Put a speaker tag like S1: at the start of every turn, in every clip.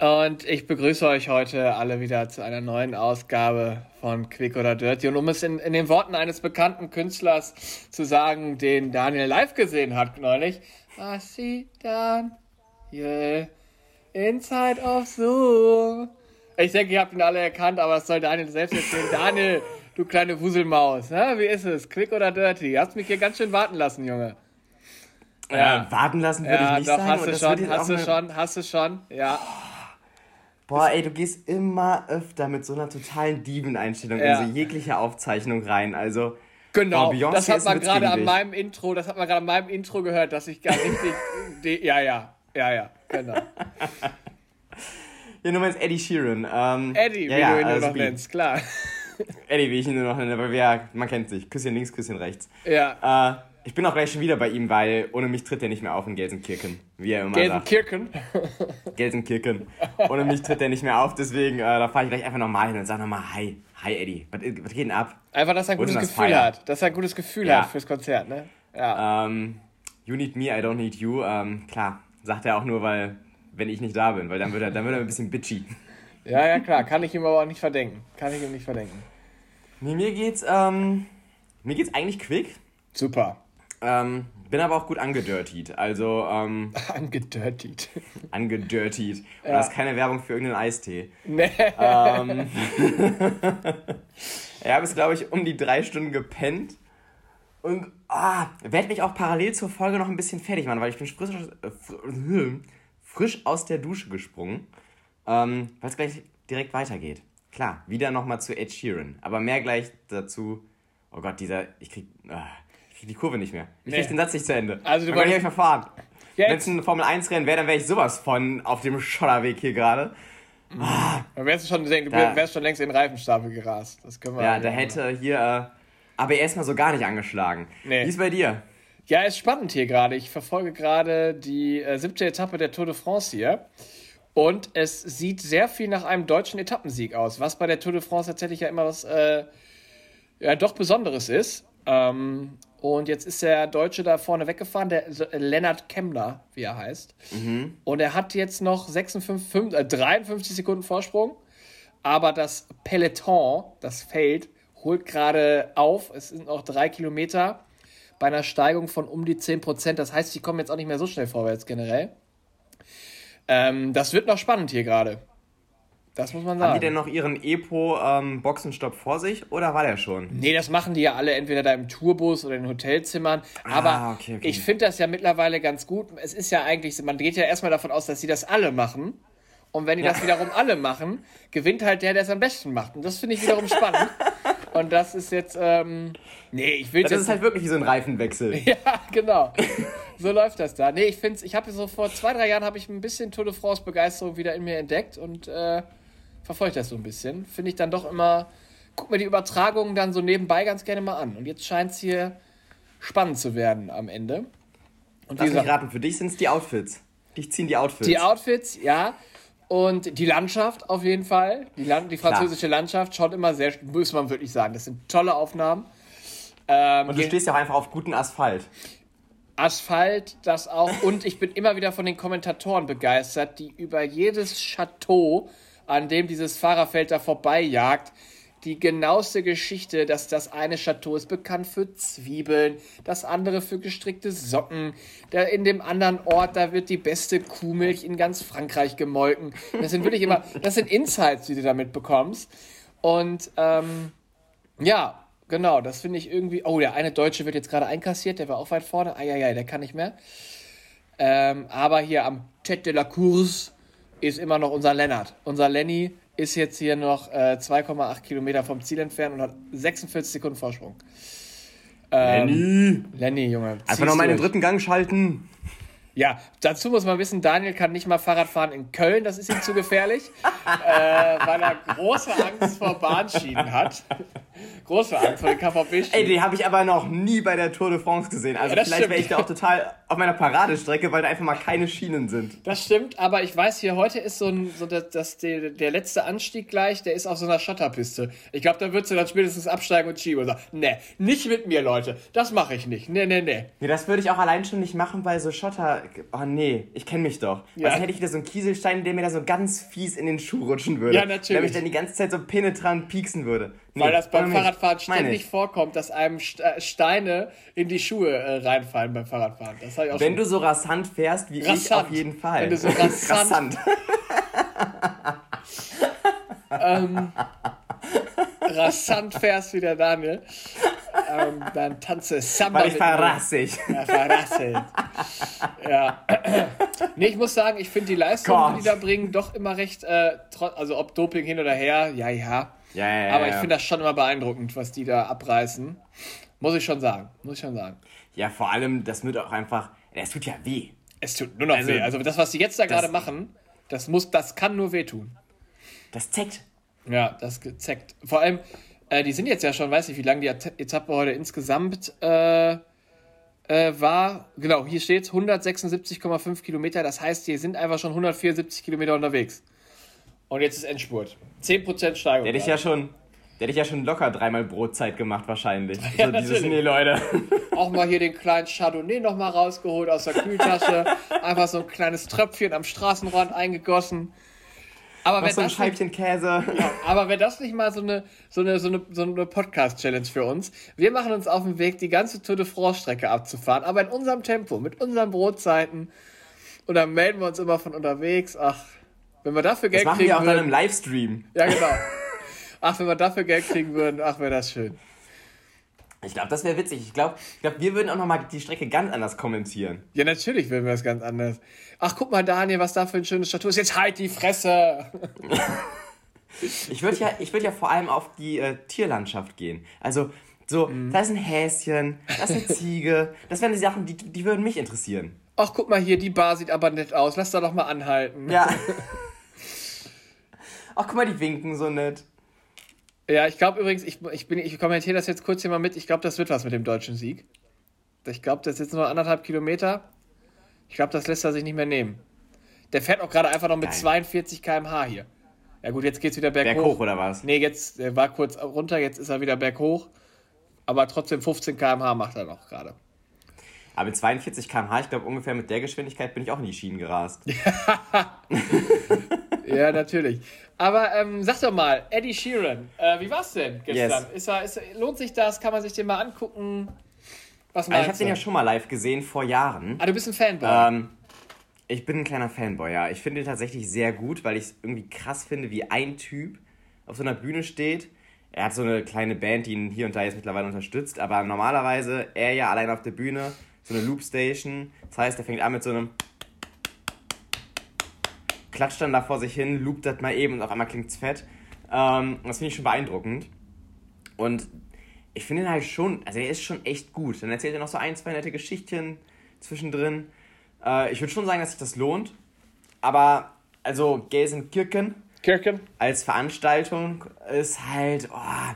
S1: Und ich begrüße euch heute alle wieder zu einer neuen Ausgabe von Quick oder Dirty. Und um es in, in den Worten eines bekannten Künstlers zu sagen, den Daniel live gesehen hat neulich, was sieht dann yeah, inside of Zoom? Ich denke, ihr habt ihn alle erkannt, aber es soll Daniel selbst erzählen. Daniel, du kleine Wuselmaus, ne? wie ist es? Quick oder Dirty? Du hast mich hier ganz schön warten lassen, Junge.
S2: Ja, äh, warten lassen würde ja, ich nicht doch, sagen.
S1: Hast du schon, hast du schon, hast du schon, ja.
S2: Boah, ey, du gehst immer öfter mit so einer totalen Diebeneinstellung ja. in so jegliche Aufzeichnung rein. Also.
S1: Genau, boah, das hat man gerade an meinem Intro, das hat man gerade an meinem Intro gehört, dass ich gar richtig. ja, ja, ja, ja, genau.
S2: ja, du meinst Eddie Sheeran. Ähm,
S1: Eddie,
S2: ja,
S1: wie
S2: ja,
S1: du ihn nur noch nennst, klar.
S2: Eddie, wie ich ihn nur noch nenne, weil wir, man kennt sich. Küsschen links, Küsschen rechts.
S1: Ja.
S2: Äh, ich bin auch gleich schon wieder bei ihm, weil ohne mich tritt er nicht mehr auf in Gelsenkirchen, wie er immer
S1: Gelsenkirchen?
S2: sagt. Gelsenkirchen. Ohne mich tritt er nicht mehr auf, deswegen äh, da fahre ich gleich einfach nochmal hin und sage nochmal Hi. Hi Eddie, was, was geht denn ab?
S1: Einfach, dass er ein gutes Gefühl feiern? hat. Dass er ein gutes Gefühl ja. hat fürs Konzert, ne?
S2: Ja. Ähm, you need me, I don't need you. Ähm, klar, sagt er auch nur, weil, wenn ich nicht da bin, weil dann wird er, dann wird er ein bisschen bitchy.
S1: Ja, ja, klar, kann ich ihm aber auch nicht verdenken. Kann ich ihm nicht verdenken.
S2: Nee, mir geht's, ähm, mir geht's eigentlich quick.
S1: Super.
S2: Ähm, bin aber auch gut angedirtied. Also, ähm.
S1: angedirtied.
S2: angedirtied. Und ja. das ist keine Werbung für irgendeinen Eistee.
S1: Nee.
S2: Ähm, ich habe es, glaube ich, um die drei Stunden gepennt. Und ah, werde mich auch parallel zur Folge noch ein bisschen fertig machen, weil ich bin frisch, äh, frisch aus der Dusche gesprungen. Ähm, weil es gleich direkt weitergeht. Klar, wieder nochmal zu Ed Sheeran. Aber mehr gleich dazu. Oh Gott, dieser. Ich krieg. Ah, kriege die Kurve nicht mehr. Ich nee. kriege den Satz nicht zu Ende. Also du dann ich euch verfahren. Wenn es ein Formel-1-Rennen wäre, dann wäre ich sowas von auf dem Schotterweg hier gerade.
S1: Ah, dann wärst du schon, du wärst schon längst in den Reifenstapel gerast. Das können wir
S2: ja, da hätte hier äh, aber erstmal so gar nicht angeschlagen. Nee. Wie ist bei dir?
S1: Ja, ist spannend hier gerade. Ich verfolge gerade die äh, siebte Etappe der Tour de France hier. Und es sieht sehr viel nach einem deutschen Etappensieg aus, was bei der Tour de France tatsächlich ja immer was äh, ja, doch Besonderes ist. Ähm, und jetzt ist der Deutsche da vorne weggefahren, der Lennart Kemmler, wie er heißt. Mhm. Und er hat jetzt noch 56, 5, äh, 53 Sekunden Vorsprung. Aber das Peloton, das Feld, holt gerade auf. Es sind noch drei Kilometer bei einer Steigung von um die 10 Prozent. Das heißt, die kommen jetzt auch nicht mehr so schnell vorwärts generell. Ähm, das wird noch spannend hier gerade. Das muss man sagen.
S2: Haben die denn noch ihren Epo-Boxenstopp ähm, vor sich oder war der schon?
S1: Nee, das machen die ja alle entweder da im Tourbus oder in Hotelzimmern. Aber ah, okay, okay. ich finde das ja mittlerweile ganz gut. Es ist ja eigentlich, man geht ja erstmal davon aus, dass sie das alle machen. Und wenn die ja. das wiederum alle machen, gewinnt halt der, der es am besten macht. Und das finde ich wiederum spannend. Und das ist jetzt, ähm, nee, ich will
S2: Das ist halt wirklich wie so ein Reifenwechsel.
S1: ja, genau. so läuft das da. Nee, ich finde ich habe so vor zwei, drei Jahren habe ich ein bisschen Tour de France Begeisterung wieder in mir entdeckt und äh, verfolge das so ein bisschen. Finde ich dann doch immer, guck mir die Übertragungen dann so nebenbei ganz gerne mal an. Und jetzt scheint es hier spannend zu werden am Ende.
S2: Und Lass mich raten, für dich sind es die Outfits. Dich ziehen die Outfits.
S1: Die Outfits, ja. Und die Landschaft auf jeden Fall. Die, Land die französische Klar. Landschaft schaut immer sehr, muss man wirklich sagen. Das sind tolle Aufnahmen.
S2: Ähm, und du stehst ja auch einfach auf guten Asphalt.
S1: Asphalt, das auch. Und ich bin immer wieder von den Kommentatoren begeistert, die über jedes Chateau an dem dieses Fahrerfeld da vorbeijagt. Die genaueste Geschichte, dass das eine Chateau ist bekannt für Zwiebeln, das andere für gestrickte Socken. Da in dem anderen Ort, da wird die beste Kuhmilch in ganz Frankreich gemolken. Das sind wirklich immer, das sind Insights, die du damit bekommst. Und ähm, ja, genau, das finde ich irgendwie. Oh, der eine Deutsche wird jetzt gerade einkassiert, der war auch weit vorne. Eieiei, der kann nicht mehr. Ähm, aber hier am Tête de la Course ist immer noch unser Lennart. Unser Lenny ist jetzt hier noch äh, 2,8 Kilometer vom Ziel entfernt und hat 46 Sekunden Vorsprung.
S2: Ähm, Lenny!
S1: Lenny, Junge.
S2: Einfach noch mal den dritten Gang schalten.
S1: Ja, dazu muss man wissen, Daniel kann nicht mal Fahrrad fahren in Köln, das ist ihm zu gefährlich, äh, weil er große Angst vor Bahnschienen hat. große Angst vor den KVB-Schienen.
S2: Ey, die habe ich aber noch nie bei der Tour de France gesehen. Also ja, vielleicht wäre ich da auch total auf meiner Paradestrecke, weil da einfach mal keine Schienen sind.
S1: Das stimmt, aber ich weiß hier, heute ist so, ein, so das, das, der, der letzte Anstieg gleich, der ist auf so einer Schotterpiste. Ich glaube, da würdest du dann spätestens absteigen und schieben und sagen, ne, nicht mit mir, Leute, das mache ich nicht, ne, ne, ne.
S2: Nee, das würde ich auch allein schon nicht machen bei so Schotter oh nee, ich kenne mich doch.
S1: Ja.
S2: Was hätte ich wieder so einen Kieselstein, der mir da so ganz fies in den Schuh rutschen würde.
S1: Ja, natürlich.
S2: Der mich dann die ganze Zeit so penetrant pieksen würde. Nee,
S1: Weil das beim. Fahrradfahren
S2: Meine
S1: ständig
S2: ich.
S1: vorkommt, dass einem äh, Steine in die Schuhe äh, reinfallen beim Fahrradfahren. Das ich auch
S2: Wenn
S1: schon.
S2: du so rasant fährst wie ich,
S1: Rasant.
S2: auf jeden Fall.
S1: Wenn du so rasant- rasant fährst wie der Daniel, ähm, dann tanze Samba
S2: Weil ich verrassig.
S1: Ja, verrasselt. ja. Nee, ich muss sagen, ich finde die Leistung, die die da bringen, doch immer recht, äh, also ob Doping hin oder her, ja, ja.
S2: Ja, ja, ja.
S1: Aber ich finde das schon immer beeindruckend, was die da abreißen. Muss ich schon sagen. Muss ich schon sagen.
S2: Ja, vor allem, das wird auch einfach. Es tut ja weh.
S1: Es tut nur noch
S2: Also,
S1: weh. Also das, was die jetzt da gerade machen, das muss, das kann nur wehtun.
S2: Das zeckt.
S1: Ja, das gezeckt. Vor allem, äh, die sind jetzt ja schon, weiß nicht, wie lange die Eta- Etappe heute insgesamt äh, äh, war. Genau, hier steht 176,5 Kilometer. Das heißt, die sind einfach schon 174 Kilometer unterwegs. Und jetzt ist Endspurt. 10% Steigerung.
S2: Der hätte ich ja schon. Der hätte ich ja schon locker dreimal Brotzeit gemacht, wahrscheinlich.
S1: Ja,
S2: so dieses,
S1: natürlich.
S2: nee, Leute.
S1: Auch mal hier den kleinen Chardonnay nochmal rausgeholt aus der Kühltasche. Einfach so ein kleines Tröpfchen am Straßenrand eingegossen. Aber
S2: Noch
S1: wenn,
S2: so ein
S1: das nicht,
S2: Scheibchen Käse.
S1: aber wenn das nicht mal so eine, so eine, so eine, so eine Podcast-Challenge für uns. Wir machen uns auf den Weg, die ganze Tour de France-Strecke abzufahren, aber in unserem Tempo, mit unseren Brotzeiten. Und dann melden wir uns immer von unterwegs. Ach, wenn wir dafür
S2: Das
S1: Geld
S2: machen
S1: kriegen
S2: wir auch dann
S1: würden.
S2: im Livestream.
S1: Ja, genau. Ach, wenn wir dafür Geld kriegen würden, ach, wäre das schön.
S2: Ich glaube, das wäre witzig. Ich glaube, ich glaub, wir würden auch nochmal die Strecke ganz anders kommentieren.
S1: Ja, natürlich würden wir das ganz anders. Ach, guck mal, Daniel, was da für ein schönes Statue ist. Jetzt halt die Fresse!
S2: Ich würde ja, ich würd ja vor allem auf die äh, Tierlandschaft gehen. Also, so, da ist ein Häschen, da ist eine Ziege. Das wären die Sachen, die, die würden mich interessieren.
S1: Ach, guck mal hier, die Bar sieht aber nett aus. Lass da doch mal anhalten.
S2: Ja. Ach, guck mal, die winken so nett.
S1: Ja, ich glaube übrigens, ich, ich, bin, ich kommentiere das jetzt kurz hier mal mit. Ich glaube, das wird was mit dem deutschen Sieg. Ich glaube, das ist jetzt nur anderthalb Kilometer. Ich glaube, das lässt er sich nicht mehr nehmen. Der fährt auch gerade einfach noch mit
S2: Geil.
S1: 42 km/h hier. Ja, gut, jetzt geht's wieder berghoch.
S2: Berghoch oder was?
S1: Nee, jetzt der war kurz runter, jetzt ist er wieder berghoch. Aber trotzdem 15 km/h macht er noch gerade.
S2: Aber mit 42 km/h, ich glaube, ungefähr mit der Geschwindigkeit bin ich auch in die Schienen gerast.
S1: Ja, natürlich. Aber ähm, sag doch mal, Eddie Sheeran, äh, wie war's denn gestern?
S2: Yes.
S1: Ist er, ist lohnt sich das? Kann man sich den mal angucken? Was
S2: Also
S1: meinst
S2: ich habe den ja schon mal live gesehen, vor Jahren.
S1: Ah, du bist ein Fanboy.
S2: Ähm, ich bin ein kleiner Fanboy, ja. Ich finde ihn tatsächlich sehr gut, weil ich es irgendwie krass finde, wie ein Typ auf so einer Bühne steht. Er hat so eine kleine Band, die ihn hier und da jetzt mittlerweile unterstützt, aber normalerweise er ja allein auf der Bühne, so eine Loopstation. Das heißt, er fängt an mit so einem klatscht dann da vor sich hin, loopt das mal eben und auf einmal klingt's fett. Ähm, das finde ich schon beeindruckend. Und ich finde ihn halt schon, also er ist schon echt gut. Dann erzählt er noch so ein, zwei nette Geschichtchen zwischendrin. Äh, ich würde schon sagen, dass sich das lohnt. Aber, also Gelsenkirchen
S1: Kirken?
S2: als Veranstaltung ist halt, oh,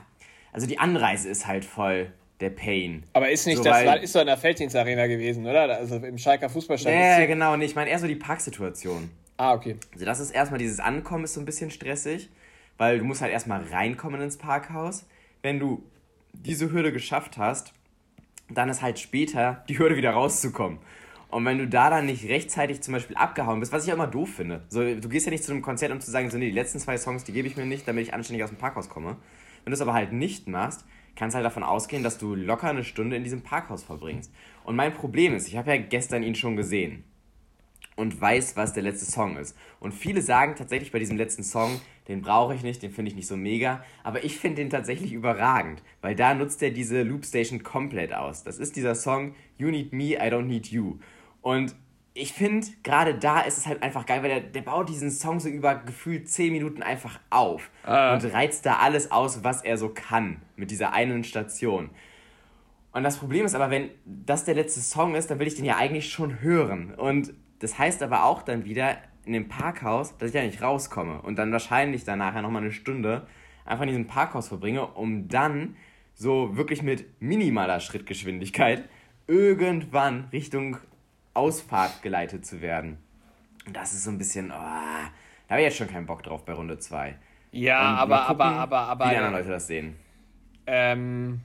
S2: also die Anreise ist halt voll der Pain.
S1: Aber ist nicht
S2: So,
S1: das,
S2: weil-
S1: ist doch in der Felddienstarena gewesen, oder? Also im Schalker Fußballstadion.
S2: Nee, genau, nee, ich meine eher so die Parksituation.
S1: Ah, okay.
S2: Also das ist erstmal, dieses Ankommen ist so ein bisschen stressig, weil du musst halt erstmal reinkommen ins Parkhaus. Wenn du diese Hürde geschafft hast, dann ist halt später die Hürde wieder rauszukommen. Und wenn du da dann nicht rechtzeitig zum Beispiel abgehauen bist, was ich ja immer doof finde, so, du gehst ja nicht zu einem Konzert, um zu sagen, so, nee, die letzten zwei Songs, die gebe ich mir nicht, damit ich anständig aus dem Parkhaus komme. Wenn du es aber halt nicht machst, kannst du halt davon ausgehen, dass du locker eine Stunde in diesem Parkhaus verbringst. Und mein Problem ist, ich habe ja gestern ihn schon gesehen und weiß, was der letzte Song ist. Und viele sagen tatsächlich bei diesem letzten Song, den brauche ich nicht, den finde ich nicht so mega, aber ich finde den tatsächlich überragend, weil da nutzt er diese Loopstation komplett aus. Das ist dieser Song You Need Me, I Don't Need You. Und ich finde, gerade da ist es halt einfach geil, weil der, der baut diesen Song so über gefühlt 10 Minuten einfach auf
S1: Ah.
S2: und reizt da alles aus, was er so kann mit dieser einen Station. Und das Problem ist aber, wenn das der letzte Song ist, dann will ich den ja eigentlich schon hören. Und das heißt aber auch dann wieder in dem Parkhaus, dass ich ja nicht rauskomme und dann wahrscheinlich danach ja nochmal eine Stunde einfach in diesem Parkhaus verbringe, um dann so wirklich mit minimaler Schrittgeschwindigkeit irgendwann Richtung Ausfahrt geleitet zu werden. Und das ist so ein bisschen, oh, da habe ich jetzt schon keinen Bock drauf bei Runde 2.
S1: Ja, aber, aber, aber, aber,
S2: Wie die anderen Leute das sehen.
S1: ähm,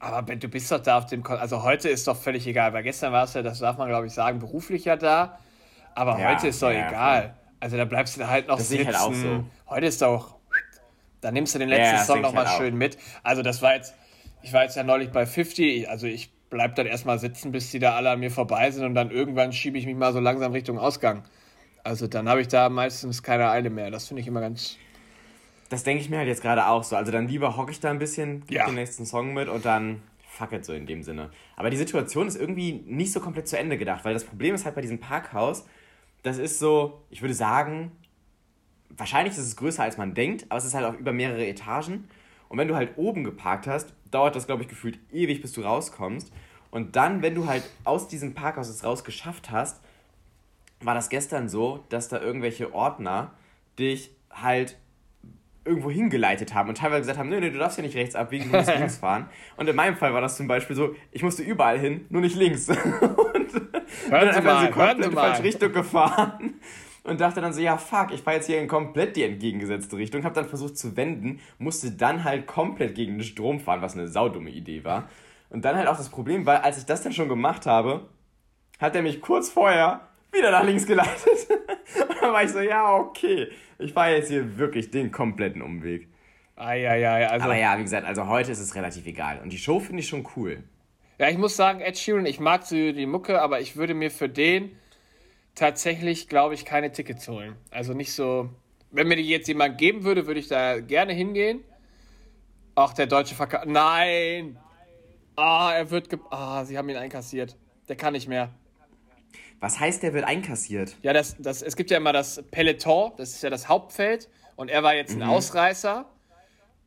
S1: Aber du bist doch da auf dem, Kon also heute ist doch völlig egal, weil gestern war es ja, das darf man glaube ich sagen, beruflicher da. Aber ja, heute ist doch ja, egal. Voll. Also da bleibst du halt noch das sitzen. Halt auch so. Heute ist doch, da nimmst du den letzten ja, Song nochmal halt schön mit. Also das war jetzt, ich war jetzt ja neulich bei 50, also ich bleib dann erstmal sitzen, bis die da alle an mir vorbei sind und dann irgendwann schiebe ich mich mal so langsam Richtung Ausgang. Also dann habe ich da meistens keine Eile mehr. Das finde ich immer ganz.
S2: Das denke ich mir halt jetzt gerade auch so. Also dann lieber hocke ich da ein bisschen, gebe ja. den nächsten Song mit und dann fuck it so in dem Sinne. Aber die Situation ist irgendwie nicht so komplett zu Ende gedacht, weil das Problem ist halt bei diesem Parkhaus, das ist so, ich würde sagen, wahrscheinlich ist es größer als man denkt, aber es ist halt auch über mehrere Etagen. Und wenn du halt oben geparkt hast, dauert das, glaube ich, gefühlt ewig, bis du rauskommst. Und dann, wenn du halt aus diesem Parkhaus es raus geschafft hast, war das gestern so, dass da irgendwelche Ordner dich halt irgendwo hingeleitet haben und teilweise gesagt haben, nee, nee, du darfst ja nicht rechts abbiegen, du musst links fahren. Und in meinem Fall war das zum Beispiel so, ich musste überall hin, nur nicht links. und hören dann einfach so komplett in die falsche Richtung gefahren und dachte dann so, ja fuck, ich fahre jetzt hier in komplett die entgegengesetzte Richtung, habe dann versucht zu wenden, musste dann halt komplett gegen den Strom fahren, was eine saudumme Idee war. Und dann halt auch das Problem, weil als ich das dann schon gemacht habe, hat er mich kurz vorher wieder nach links geleitet. und dann war ich so, ja, okay, ich fahre jetzt hier wirklich den kompletten Umweg. Eieiei, also Aber ja, wie gesagt, also heute ist es relativ egal. Und die Show finde ich schon cool.
S1: Ja, ich muss sagen, Ed Sheeran, ich mag so die Mucke, aber ich würde mir für den tatsächlich, glaube ich, keine Tickets holen. Also nicht so. Wenn mir die jetzt jemand geben würde, würde ich da gerne hingehen. Ach, der deutsche Verkauf. Nein! Ah, er wird. Ah, sie haben ihn einkassiert. Der kann nicht mehr.
S2: Was heißt, der wird einkassiert?
S1: Ja, das, das, es gibt ja immer das Peloton, das ist ja das Hauptfeld. Und er war jetzt ein mhm. Ausreißer.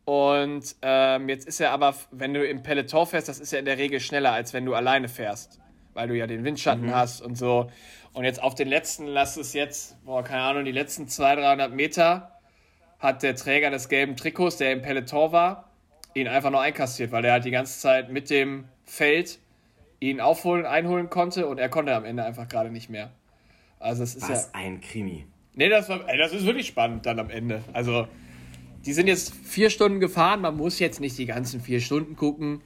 S1: Und ähm, jetzt ist er aber, wenn du im Peloton fährst, das ist ja in der Regel schneller, als wenn du alleine fährst. Weil du ja den Windschatten mhm. hast und so. Und jetzt auf den letzten, lass es jetzt, boah, keine Ahnung, die letzten 200, 300 Meter hat der Träger des gelben Trikots, der im Peloton war, ihn einfach nur einkassiert, weil er halt die ganze Zeit mit dem Feld ihn aufholen, einholen konnte und er konnte am Ende einfach gerade nicht mehr. Also es ist
S2: Was ja, ein Krimi.
S1: Nee, das, war, ey, das ist wirklich spannend dann am Ende. Also die sind jetzt vier Stunden gefahren, man muss jetzt nicht die ganzen vier Stunden gucken.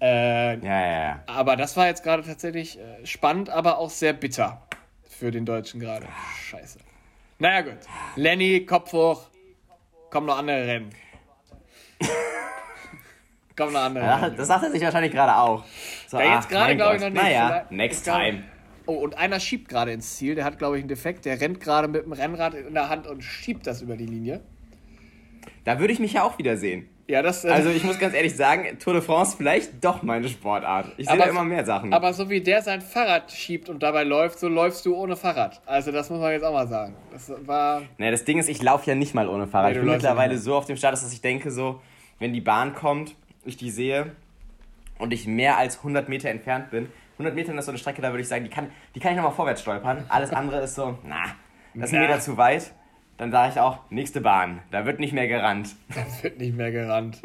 S1: Äh, ja, ja, ja. Aber das war jetzt gerade tatsächlich äh, spannend, aber auch sehr bitter für den Deutschen gerade. Scheiße. Naja, gut. Lenny, Kopf hoch. Kommen noch andere Rennen.
S2: Kommen noch andere ja. Das sagt er sich wahrscheinlich gerade auch. So, ja, jetzt gerade glaube ich noch nicht. Naja, next time.
S1: Oh, und einer schiebt gerade ins Ziel. Der hat, glaube ich, einen Defekt. Der rennt gerade mit dem Rennrad in der Hand und schiebt das über die Linie.
S2: Da würde ich mich ja auch wieder sehen. Ja, das, äh also ich muss ganz ehrlich sagen, Tour de France vielleicht doch meine Sportart. Ich sehe da immer
S1: mehr Sachen. Aber so wie der sein Fahrrad schiebt und dabei läuft, so läufst du ohne Fahrrad. Also das muss man jetzt auch mal sagen. Das war.
S2: Naja, das Ding ist, ich laufe ja nicht mal ohne Fahrrad. Nee, ich bin mittlerweile so auf dem Status, dass ich denke so, wenn die Bahn kommt, ich die sehe und ich mehr als 100 Meter entfernt bin, 100 Meter ist so eine Strecke, da würde ich sagen, die kann, die kann ich nochmal vorwärts stolpern. Alles andere ist so, na, das ist ein Meter zu weit. Dann sage ich auch, nächste Bahn. Da wird nicht mehr gerannt.
S1: Da wird nicht mehr gerannt.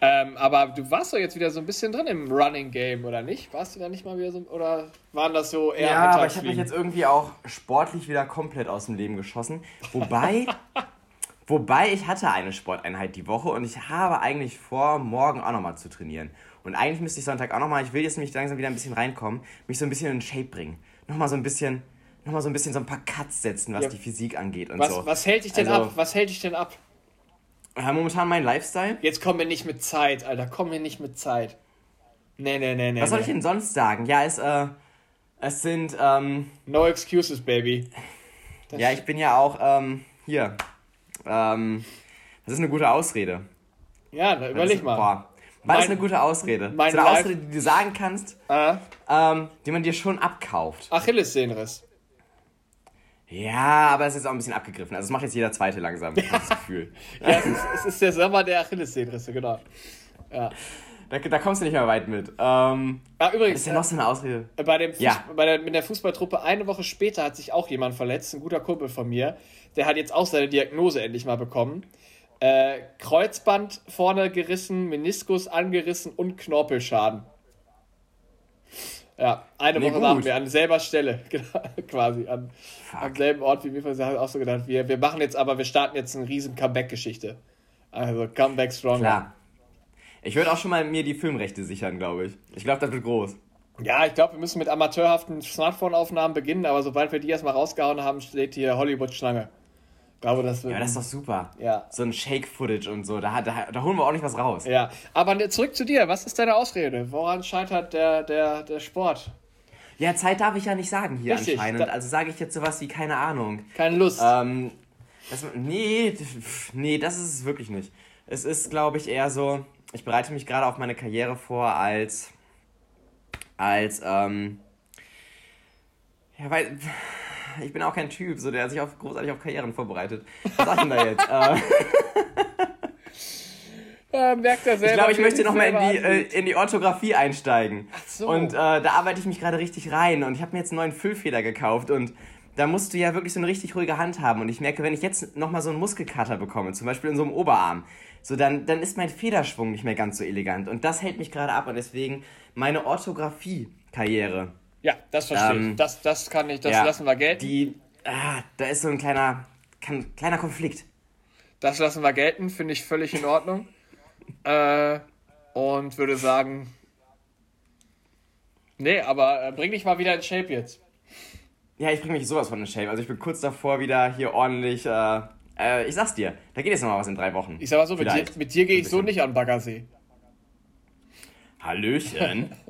S1: ähm, aber du warst doch jetzt wieder so ein bisschen drin im Running Game, oder nicht? Warst du da nicht mal wieder so, oder waren das so eher
S2: Ja, aber ich habe mich jetzt irgendwie auch sportlich wieder komplett aus dem Leben geschossen. Wobei, wobei ich hatte eine Sporteinheit die Woche und ich habe eigentlich vor, morgen auch nochmal zu trainieren. Und eigentlich müsste ich Sonntag auch nochmal, ich will jetzt nämlich langsam wieder ein bisschen reinkommen, mich so ein bisschen in Shape bringen. Nochmal so ein bisschen nochmal so ein bisschen so ein paar Cuts setzen, was ja. die Physik angeht und
S1: was,
S2: so.
S1: Was hält dich denn also, ab? Was hält dich denn ab?
S2: Ja, momentan mein Lifestyle.
S1: Jetzt komm mir nicht mit Zeit, Alter. Komm mir nicht mit Zeit. Nee, nee, nee, nee.
S2: Was soll ich denn sonst sagen? Ja, es, äh, es sind, ähm,
S1: No excuses, baby.
S2: Das ja, ich bin ja auch, ähm, hier. Ähm, das ist eine gute Ausrede.
S1: Ja, da überleg ist, mal. Boah,
S2: war das eine gute Ausrede? Meine so eine Ausrede, die du sagen kannst, äh? ähm, die man dir schon abkauft.
S1: Achillessehnenriss.
S2: Ja, aber es ist auch ein bisschen abgegriffen. Also es macht jetzt jeder Zweite langsam, ja. das Gefühl.
S1: ja, es ist, es ist der Sommer der Achillessehnenrisse, genau. Ja.
S2: Da, da, kommst du nicht mehr weit mit. Ähm, ah, übrigens. Ist ja noch so eine Ausrede?
S1: Äh, bei dem ja. bei der, mit der Fußballtruppe eine Woche später hat sich auch jemand verletzt, ein guter Kumpel von mir. Der hat jetzt auch seine Diagnose endlich mal bekommen. Äh, Kreuzband vorne gerissen, Meniskus angerissen und Knorpelschaden. Ja, eine nee, Woche waren wir an selber Stelle, quasi, an, am selben Ort wie wir. haben auch so gedacht, wir, wir machen jetzt aber, wir starten jetzt eine riesen Comeback-Geschichte. Also Comeback Stronger. Klar.
S2: Ich würde auch schon mal mir die Filmrechte sichern, glaube ich. Ich glaube, das wird groß.
S1: Ja, ich glaube, wir müssen mit amateurhaften Smartphone-Aufnahmen beginnen, aber sobald wir die erstmal rausgehauen haben, steht hier Hollywood-Schlange.
S2: Glaube, das wird. Ja, das ist doch super. Ja. So ein Shake-Footage und so, da, da, da holen wir auch nicht was raus.
S1: Ja, aber zurück zu dir. Was ist deine Ausrede? Woran scheitert der, der, der Sport?
S2: Ja, Zeit darf ich ja nicht sagen hier Richtig, anscheinend. Also sage ich jetzt sowas wie keine Ahnung.
S1: Keine Lust.
S2: Ähm, das, nee, nee, das ist es wirklich nicht. Es ist, glaube ich, eher so, ich bereite mich gerade auf meine Karriere vor als, als, ähm, ja, weil, ich bin auch kein Typ, so der sich auf, großartig auf Karrieren vorbereitet. Was sag ich denn da jetzt? äh, merkt er selber. Ich glaube, ich möchte nochmal in, die, äh, in die Orthographie einsteigen. Ach so. Und äh, da arbeite ich mich gerade richtig rein und ich habe mir jetzt einen neuen Füllfeder gekauft und da musst du ja wirklich so eine richtig ruhige Hand haben. Und ich merke, wenn ich jetzt nochmal so einen Muskelkater bekomme, zum Beispiel in so einem Oberarm, so dann, dann ist mein Federschwung nicht mehr ganz so elegant. Und das hält mich gerade ab und deswegen meine Orthographie-Karriere
S1: ja, das verstehe ähm, ich. Das, das kann ich, das ja, lassen wir gelten.
S2: Die, ah, da ist so ein kleiner, kann, kleiner Konflikt.
S1: Das lassen wir gelten, finde ich völlig in Ordnung. äh, und würde sagen, nee, aber äh, bring dich mal wieder in Shape jetzt.
S2: Ja, ich bringe mich sowas von in Shape. Also ich bin kurz davor wieder hier ordentlich. Äh, äh, ich sag's dir, da geht jetzt noch mal was in drei Wochen.
S1: Ich sag mal so, mit dir, mit dir gehe ich so nicht an Baggersee.
S2: Hallöchen.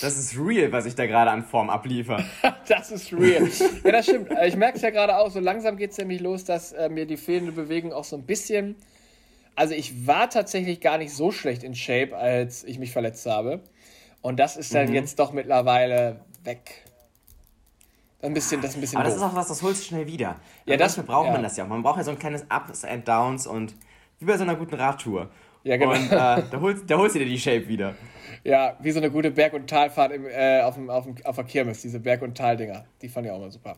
S2: Das ist real, was ich da gerade an Form abliefer.
S1: das ist real. Ja, das stimmt. Ich merke es ja gerade auch, so langsam geht es nämlich los, dass äh, mir die fehlende Bewegung auch so ein bisschen. Also ich war tatsächlich gar nicht so schlecht in Shape, als ich mich verletzt habe. Und das ist dann mhm. jetzt doch mittlerweile weg. Ein bisschen, das ist ein bisschen.
S2: Aber doof. das ist auch was, das holst du schnell wieder. Ja, das braucht ja. man das ja auch. Man braucht ja so ein kleines Ups and Downs und wie bei so einer guten Radtour. Ja, genau. Und äh, da, holst, da holst du dir die Shape wieder.
S1: Ja, wie so eine gute Berg- und Talfahrt im, äh, auf, dem, auf, dem, auf der Kirmes, diese Berg- und Tal-Dinger. Die fand ich auch mal super.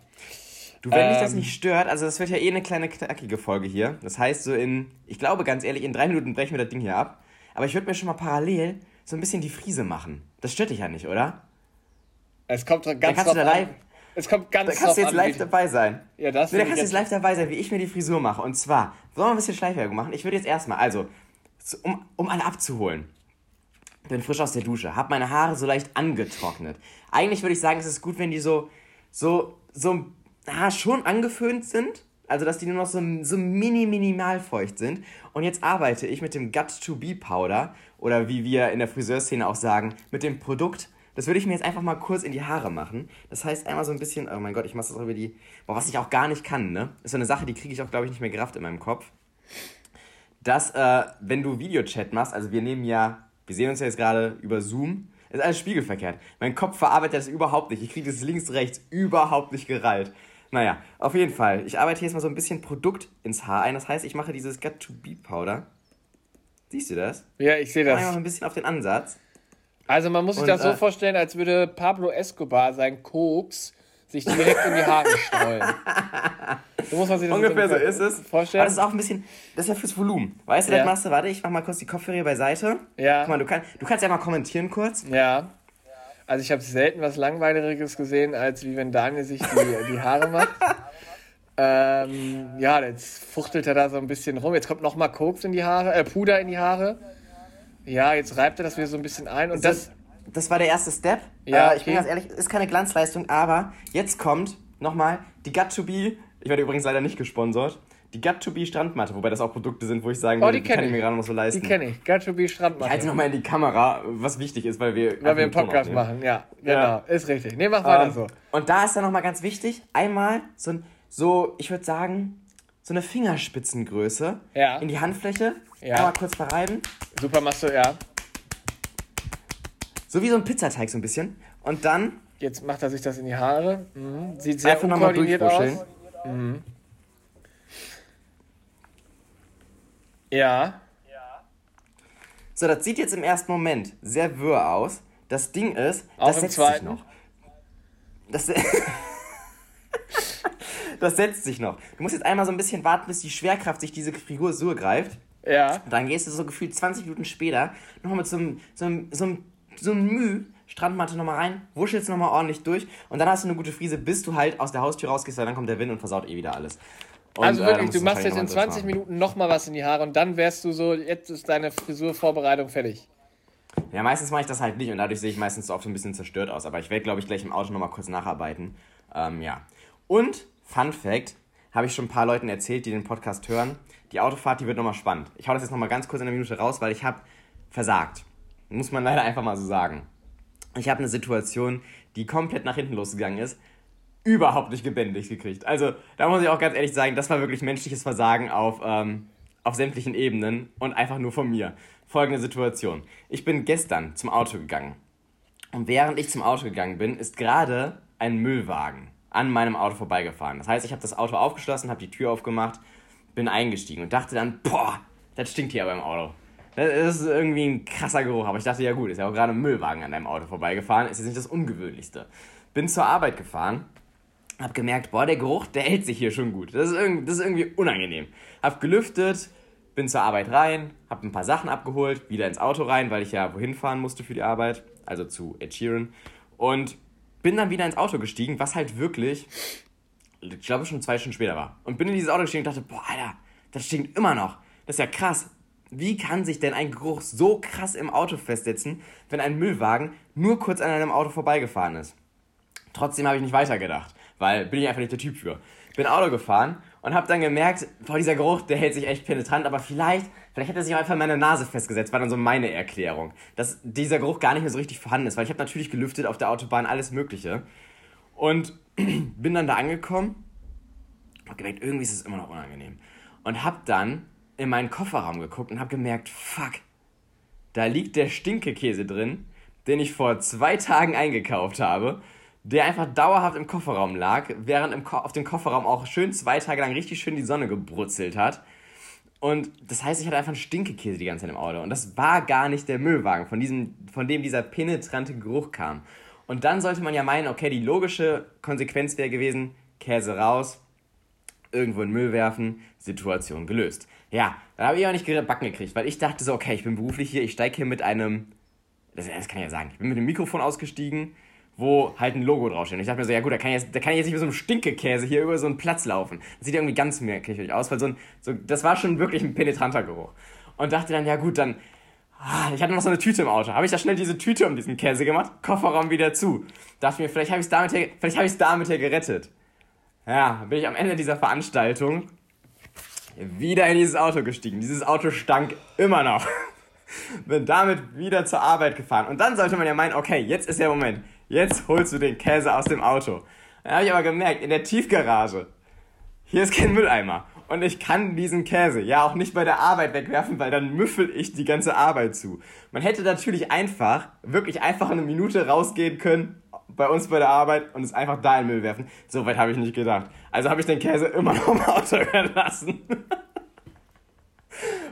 S2: Du, wenn ähm, dich das nicht stört, also das wird ja eh eine kleine knackige Folge hier. Das heißt, so in, ich glaube ganz ehrlich, in drei Minuten brechen wir das Ding hier ab. Aber ich würde mir schon mal parallel so ein bisschen die Friese machen. Das stört dich ja nicht, oder?
S1: Es kommt ganz Dann kannst du da live, Es kommt ganz
S2: Da kannst du jetzt an, live dabei sein. Ja, das nee, Da kannst du jetzt live dabei sein, wie ich mir die Frisur mache. Und zwar, sollen wir ein bisschen Schleifwerbung machen? Ich würde jetzt erstmal, also, um, um alle abzuholen bin frisch aus der Dusche, habe meine Haare so leicht angetrocknet. Eigentlich würde ich sagen, es ist gut, wenn die so, so, so, ah, schon angeföhnt sind. Also, dass die nur noch so, so mini, minimal feucht sind. Und jetzt arbeite ich mit dem Gut-to-Be-Powder oder wie wir in der Friseurszene auch sagen, mit dem Produkt. Das würde ich mir jetzt einfach mal kurz in die Haare machen. Das heißt, einmal so ein bisschen, oh mein Gott, ich mache das auch über die, boah, was ich auch gar nicht kann, ne? Ist so eine Sache, die kriege ich auch, glaube ich, nicht mehr gerafft in meinem Kopf. Dass, äh, wenn du Videochat machst, also wir nehmen ja wir sehen uns ja jetzt gerade über Zoom. Ist alles spiegelverkehrt. Mein Kopf verarbeitet das überhaupt nicht. Ich kriege das links, rechts überhaupt nicht gereilt. Naja, auf jeden Fall. Ich arbeite jetzt mal so ein bisschen Produkt ins Haar ein. Das heißt, ich mache dieses Got-to-Be-Powder. Siehst du das?
S1: Ja, ich sehe das.
S2: Ich mal ein bisschen auf den Ansatz.
S1: Also man muss sich Und, das so äh, vorstellen, als würde Pablo Escobar sein Koks sich direkt in die Haare streuen.
S2: So muss man sich das Ungefähr so ist es. Vorstellen. Aber das ist auch ein bisschen, das ist ja fürs Volumen. Weißt du, ja. das machst du, warte, ich mach mal kurz die Kopfhörer beiseite. Ja. Guck mal, du, kann, du kannst ja mal kommentieren kurz.
S1: Ja. Also ich habe selten was Langweiligeres gesehen, als wie wenn Daniel sich die, die Haare macht. Ähm, ja, jetzt fuchtelt er da so ein bisschen rum. Jetzt kommt nochmal Koks in die Haare, äh, Puder in die Haare. Ja, jetzt reibt er das wieder so ein bisschen ein. Und das,
S2: das war der erste Step. Ja, äh, ich okay. bin ganz ehrlich, ist keine Glanzleistung, aber jetzt kommt nochmal die Gut to Be. Ich werde übrigens leider nicht gesponsert. Die Gut to Be Strandmatte, wobei das auch Produkte sind, wo ich sagen oh, würde, die, die kann ich mir gerade noch so leisten.
S1: Die kenne ich. Gut to Be Strandmatte. Ich
S2: halte nochmal in die Kamera, was wichtig ist, weil wir.
S1: Weil wir einen Podcast machen, ja. Genau. Ja. Ist richtig. Nee, mach weiter ähm, so.
S2: Und da ist dann nochmal ganz wichtig, einmal so ein, so, ich würde sagen, so eine Fingerspitzengröße ja. in die Handfläche. Ja. Einmal kurz verreiben.
S1: Super machst du, ja.
S2: So wie so ein Pizzateig so ein bisschen. Und dann.
S1: Jetzt macht er sich das in die Haare. Mhm. Sieht sehr einfach unkoordiniert aus. Mhm. Ja.
S2: So, das sieht jetzt im ersten Moment sehr wirr aus. Das Ding ist, Auch das setzt zweiten? sich noch. Das, das setzt sich noch. Du musst jetzt einmal so ein bisschen warten, bis die Schwerkraft sich diese Figur greift. Ja. Dann gehst du so gefühlt 20 Minuten später nochmal mit so einem, so einem, so einem so ein Müh, Strandmatte nochmal rein, wuschelst nochmal ordentlich durch und dann hast du eine gute Friese, bis du halt aus der Haustür rausgehst, weil dann kommt der Wind und versaut eh wieder alles. Und,
S1: also
S2: äh,
S1: wirklich,
S2: dann
S1: du machst jetzt in
S2: noch mal
S1: 20
S2: machen.
S1: Minuten nochmal was in die Haare und dann wärst du so, jetzt ist deine Frisurvorbereitung fertig.
S2: Ja, meistens mache ich das halt nicht und dadurch sehe ich meistens oft so ein bisschen zerstört aus. Aber ich werde, glaube ich, gleich im Auto nochmal kurz nacharbeiten. Ähm, ja. Und, Fun Fact, habe ich schon ein paar Leuten erzählt, die den Podcast hören. Die Autofahrt, die wird nochmal spannend. Ich hau das jetzt nochmal ganz kurz in einer Minute raus, weil ich habe versagt. Muss man leider einfach mal so sagen. Ich habe eine Situation, die komplett nach hinten losgegangen ist, überhaupt nicht gebändigt gekriegt. Also, da muss ich auch ganz ehrlich sagen, das war wirklich menschliches Versagen auf, ähm, auf sämtlichen Ebenen und einfach nur von mir. Folgende Situation. Ich bin gestern zum Auto gegangen. Und während ich zum Auto gegangen bin, ist gerade ein Müllwagen an meinem Auto vorbeigefahren. Das heißt, ich habe das Auto aufgeschlossen, habe die Tür aufgemacht, bin eingestiegen und dachte dann, boah, das stinkt hier aber im Auto. Das ist irgendwie ein krasser Geruch. Aber ich dachte, ja gut, ist ja auch gerade ein Müllwagen an deinem Auto vorbeigefahren. Ist jetzt nicht das Ungewöhnlichste. Bin zur Arbeit gefahren, hab gemerkt, boah, der Geruch, der hält sich hier schon gut. Das ist, irgendwie, das ist irgendwie unangenehm. Hab gelüftet, bin zur Arbeit rein, hab ein paar Sachen abgeholt, wieder ins Auto rein, weil ich ja wohin fahren musste für die Arbeit, also zu Ed Sheeran. Und bin dann wieder ins Auto gestiegen, was halt wirklich, ich glaube schon zwei Stunden später war. Und bin in dieses Auto gestiegen und dachte, boah, Alter, das stinkt immer noch. Das ist ja krass. Wie kann sich denn ein Geruch so krass im Auto festsetzen, wenn ein Müllwagen nur kurz an einem Auto vorbeigefahren ist? Trotzdem habe ich nicht weitergedacht, weil bin ich einfach nicht der Typ für. Bin Auto gefahren und habe dann gemerkt, boah, dieser Geruch, der hält sich echt penetrant, aber vielleicht, vielleicht er sich auch einfach in meine Nase festgesetzt, war dann so meine Erklärung, dass dieser Geruch gar nicht mehr so richtig vorhanden ist, weil ich habe natürlich gelüftet auf der Autobahn, alles mögliche und bin dann da angekommen, hab gemerkt, irgendwie ist es immer noch unangenehm und habe dann in meinen Kofferraum geguckt und habe gemerkt, fuck, da liegt der Stinkekäse drin, den ich vor zwei Tagen eingekauft habe, der einfach dauerhaft im Kofferraum lag, während im Ko auf dem Kofferraum auch schön zwei Tage lang richtig schön die Sonne gebrutzelt hat. Und das heißt, ich hatte einfach einen Stinkekäse die ganze Zeit im Auto. Und das war gar nicht der Müllwagen, von, diesem, von dem dieser penetrante Geruch kam. Und dann sollte man ja meinen, okay, die logische Konsequenz wäre gewesen, Käse raus, irgendwo in den Müll werfen, Situation gelöst. Ja, dann habe ich auch nicht gebacken gekriegt, weil ich dachte so, okay, ich bin beruflich hier, ich steige hier mit einem, das, das kann ich ja sagen, ich bin mit einem Mikrofon ausgestiegen, wo halt ein Logo draufsteht. Und ich dachte mir so, ja gut, da kann ich jetzt, da kann ich jetzt nicht mit so einem Stinkekäse hier über so einen Platz laufen. Das sieht irgendwie ganz merkwürdig aus, weil so ein, so, das war schon wirklich ein penetranter Geruch. Und dachte dann, ja gut, dann, ah, ich hatte noch so eine Tüte im Auto. Habe ich da schnell diese Tüte um diesen Käse gemacht, Kofferraum wieder zu. Dachte mir, vielleicht habe ich es damit, hier- vielleicht habe ich es damit hier gerettet. Ja, bin ich am Ende dieser Veranstaltung wieder in dieses Auto gestiegen. Dieses Auto stank immer noch. Bin damit wieder zur Arbeit gefahren. Und dann sollte man ja meinen, okay, jetzt ist der Moment. Jetzt holst du den Käse aus dem Auto. Dann habe ich aber gemerkt, in der Tiefgarage, hier ist kein Mülleimer. Und ich kann diesen Käse ja auch nicht bei der Arbeit wegwerfen, weil dann müffel ich die ganze Arbeit zu. Man hätte natürlich einfach, wirklich einfach eine Minute rausgehen können bei uns bei der Arbeit und es einfach da in den Müll werfen. So weit habe ich nicht gedacht. Also habe ich den Käse immer noch im Auto gelassen.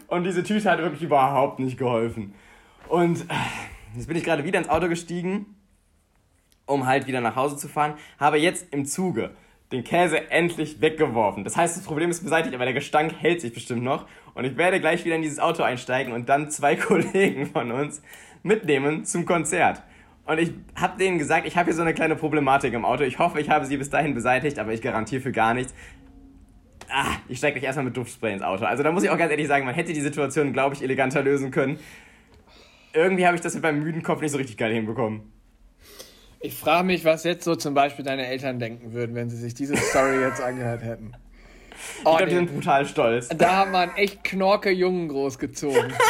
S2: Und diese Tüte hat wirklich überhaupt nicht geholfen. Und äh, jetzt bin ich gerade wieder ins Auto gestiegen, um halt wieder nach Hause zu fahren. Habe jetzt im Zuge den Käse endlich weggeworfen. Das heißt, das Problem ist beseitigt, aber der Gestank hält sich bestimmt noch. Und ich werde gleich wieder in dieses Auto einsteigen und dann zwei Kollegen von uns mitnehmen zum Konzert. Und ich habe denen gesagt, ich habe hier so eine kleine Problematik im Auto. Ich hoffe, ich habe sie bis dahin beseitigt, aber ich garantiere für gar nichts. Ah, ich steige gleich erstmal mit Duftspray ins Auto. Also da muss ich auch ganz ehrlich sagen, man hätte die Situation, glaube ich, eleganter lösen können. Irgendwie habe ich das mit meinem müden Kopf nicht so richtig geil hinbekommen.
S1: Ich frage mich, was jetzt so zum Beispiel deine Eltern denken würden, wenn sie sich diese Story jetzt angehört hätten.
S2: Ich
S1: Oh,
S2: glaube, die sind brutal stolz.
S1: Da haben wir einen echt knorke Jungen großgezogen.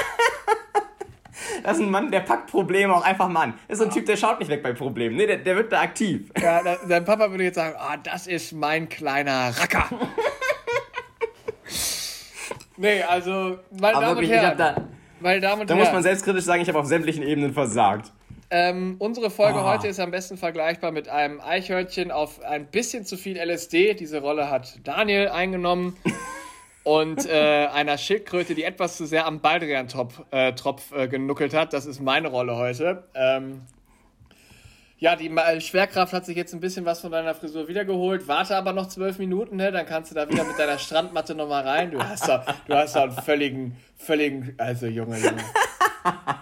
S2: Das ist ein Mann, der packt Probleme auch einfach mal an. Das ist so ein Typ, der schaut nicht weg bei Problemen. Nee, der, der wird da aktiv.
S1: Ja, da, dein Papa würde jetzt sagen, ah, das ist mein kleiner Racker. nee, also, meine
S2: Aber
S1: Damen
S2: wirklich,
S1: und
S2: ich
S1: Herren,
S2: da,
S1: meine Damen und
S2: da muss
S1: Herren,
S2: man selbstkritisch sagen, ich habe auf sämtlichen Ebenen versagt.
S1: Ähm, unsere Folge
S2: Ah.
S1: heute ist am besten vergleichbar mit einem Eichhörnchen auf ein bisschen zu viel LSD. Diese Rolle hat Daniel eingenommen. Und äh, einer Schildkröte, die etwas zu sehr am Baldrian-Tropf äh, äh, genuckelt hat. Das ist meine Rolle heute. Ähm, ja, die Schwerkraft hat sich jetzt ein bisschen was von deiner Frisur wiedergeholt. Warte aber noch zwölf Minuten, ne? Dann kannst du da wieder mit deiner Strandmatte nochmal rein. Du hast da, du hast da einen völligen, völligen, also Junge, Junge.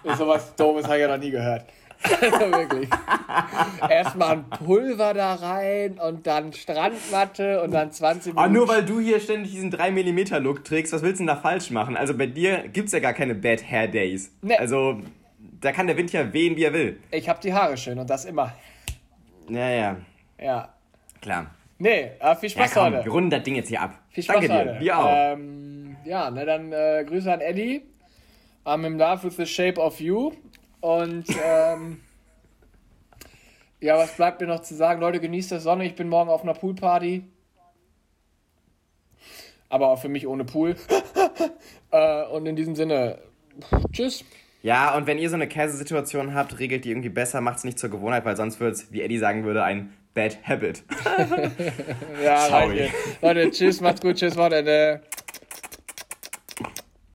S1: So was Doofes habe ich ja noch nie gehört. Also wirklich. Erstmal ein Pulver da rein und dann Strandmatte und dann 20
S2: Minuten. Ah, nur weil du hier ständig diesen 3 mm Look trägst, was willst du denn da falsch machen? Also bei dir gibt es ja gar keine Bad Hair Days. Nee. Also da kann der Wind ja wehen, wie er will.
S1: Ich habe die Haare schön und das immer.
S2: Ja, ja.
S1: Ja.
S2: Klar.
S1: Nee, aber viel Spaß
S2: ja, komm, heute. Wir runden das Ding jetzt hier ab.
S1: Viel Spaß Danke heute. dir. Dir auch. Ähm, ja, ne, dann äh, Grüße an Eddie. I'm in love with the shape of you. Und ähm, ja, was bleibt mir noch zu sagen? Leute, genießt das Sonne. Ich bin morgen auf einer Poolparty. Aber auch für mich ohne Pool. äh, und in diesem Sinne, tschüss.
S2: Ja, und wenn ihr so eine Käsesituation habt, regelt die irgendwie besser, macht es nicht zur Gewohnheit, weil sonst wird es, wie Eddie sagen würde, ein Bad Habit.
S1: ja, Sorry. Leute, Leute, tschüss, macht's gut, tschüss, Wochenende.